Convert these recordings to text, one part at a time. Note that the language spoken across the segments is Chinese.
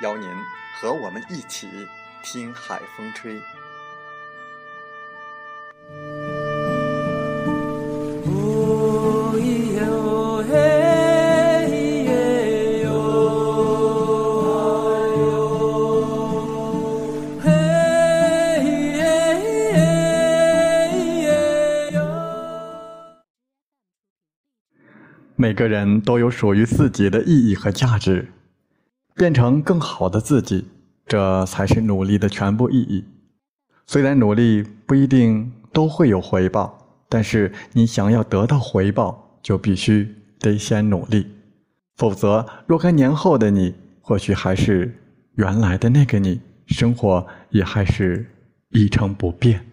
邀您和我们一起听海风吹。每个人都有属于自己的意义和价值。变成更好的自己，这才是努力的全部意义。虽然努力不一定都会有回报，但是你想要得到回报，就必须得先努力。否则，若干年后的你，或许还是原来的那个你，生活也还是一成不变。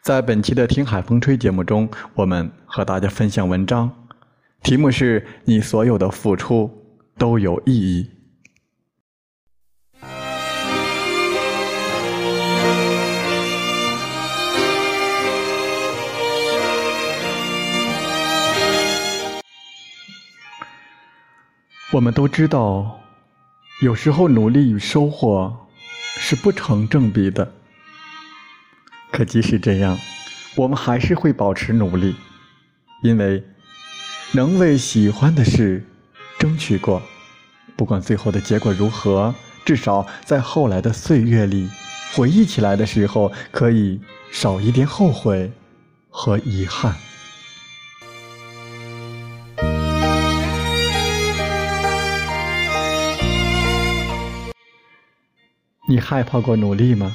在本期的《听海风吹》节目中，我们和大家分享文章，题目是你所有的付出。都有意义。我们都知道，有时候努力与收获是不成正比的。可即使这样，我们还是会保持努力，因为能为喜欢的事。争取过，不管最后的结果如何，至少在后来的岁月里，回忆起来的时候，可以少一点后悔和遗憾。你害怕过努力吗？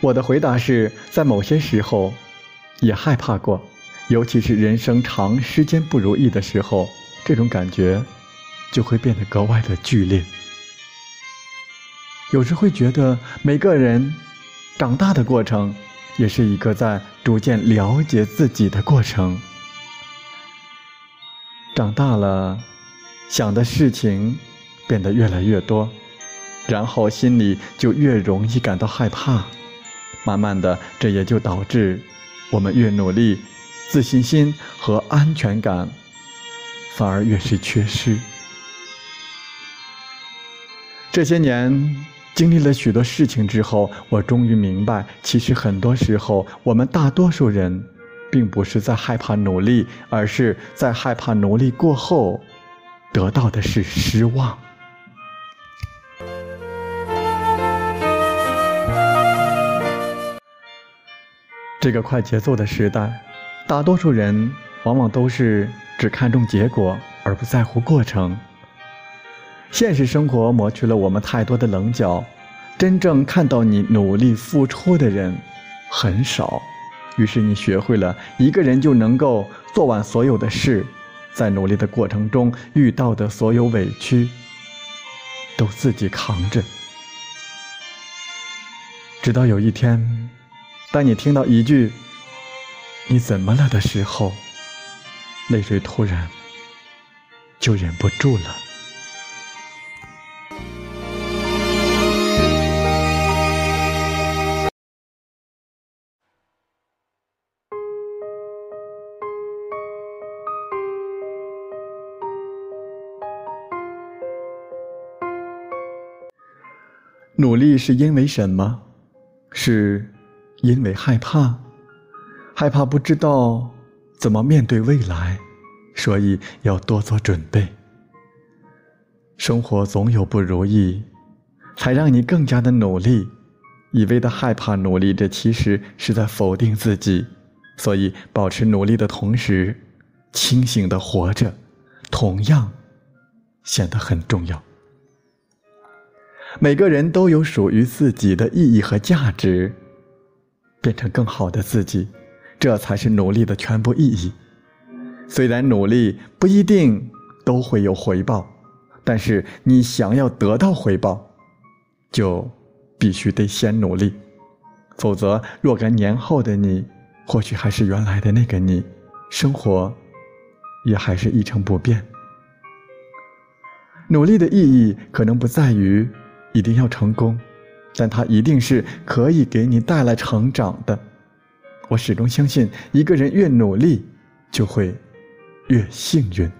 我的回答是在某些时候，也害怕过。尤其是人生长时间不如意的时候，这种感觉就会变得格外的剧烈。有时会觉得，每个人长大的过程，也是一个在逐渐了解自己的过程。长大了，想的事情变得越来越多，然后心里就越容易感到害怕。慢慢的，这也就导致我们越努力。自信心和安全感反而越是缺失。这些年经历了许多事情之后，我终于明白，其实很多时候我们大多数人并不是在害怕努力，而是在害怕努力过后得到的是失望。这个快节奏的时代。大多数人往往都是只看重结果而不在乎过程。现实生活磨去了我们太多的棱角，真正看到你努力付出的人很少。于是你学会了一个人就能够做完所有的事，在努力的过程中遇到的所有委屈都自己扛着。直到有一天，当你听到一句。你怎么了的时候，泪水突然就忍不住了。努力是因为什么？是因为害怕？害怕不知道怎么面对未来，所以要多做准备。生活总有不如意，才让你更加的努力。一味的害怕努力，这其实是在否定自己。所以，保持努力的同时，清醒的活着，同样显得很重要。每个人都有属于自己的意义和价值，变成更好的自己，这才是努力的全部意义。虽然努力不一定都会有回报，但是你想要得到回报，就必须得先努力，否则若干年后的你。或许还是原来的那个你，生活也还是一成不变。努力的意义可能不在于一定要成功，但它一定是可以给你带来成长的。我始终相信，一个人越努力，就会越幸运。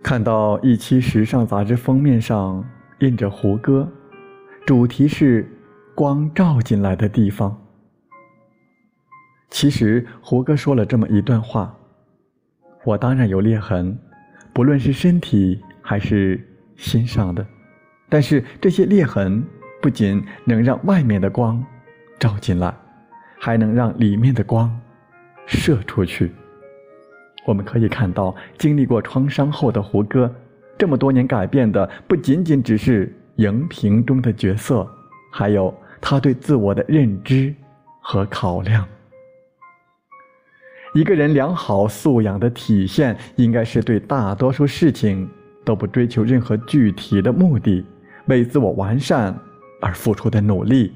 看到一期时尚杂志封面上印着胡歌，主题是“光照进来的地方”。其实胡歌说了这么一段话：“我当然有裂痕，不论是身体还是心上的，但是这些裂痕不仅能让外面的光照进来，还能让里面的光射出去。”我们可以看到，经历过创伤后的胡歌，这么多年改变的不仅仅只是荧屏中的角色，还有他对自我的认知和考量。一个人良好素养的体现，应该是对大多数事情都不追求任何具体的目的，为自我完善而付出的努力，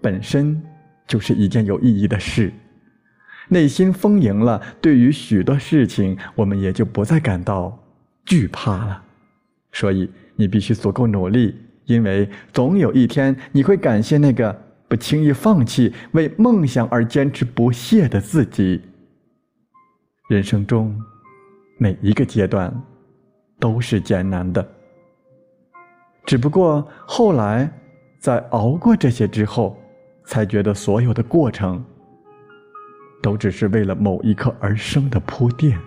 本身就是一件有意义的事。内心丰盈了，对于许多事情，我们也就不再感到惧怕了。所以，你必须足够努力，因为总有一天你会感谢那个不轻易放弃、为梦想而坚持不懈的自己。人生中每一个阶段都是艰难的，只不过后来在熬过这些之后，才觉得所有的过程。都只是为了某一刻而生的铺垫。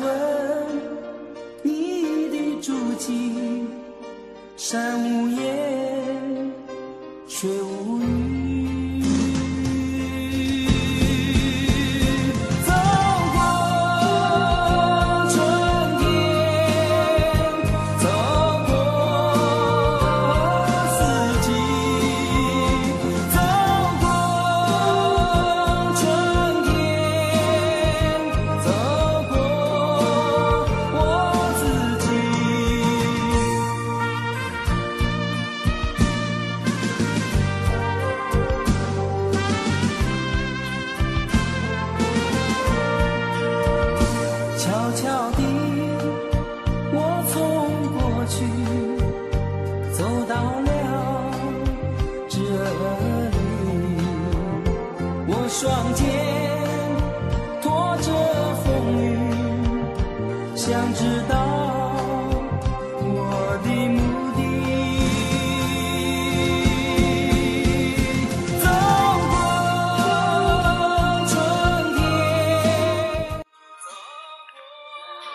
问你的足迹，山无言，水无语。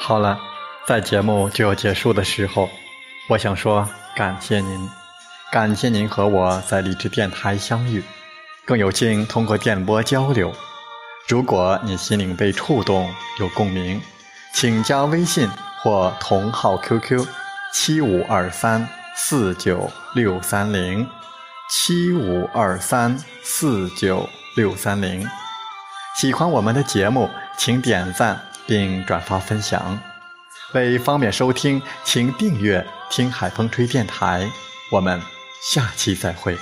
好了，在节目就要结束的时候，我想说感谢您，感谢您和我在励志电台相遇。更有幸通过电波交流。如果你心灵被触动，有共鸣，请加微信或同号 QQ：七五二三四九六三零，七五二三四九六三零。喜欢我们的节目，请点赞并转发分享。为方便收听，请订阅“听海风吹电台”。我们下期再会。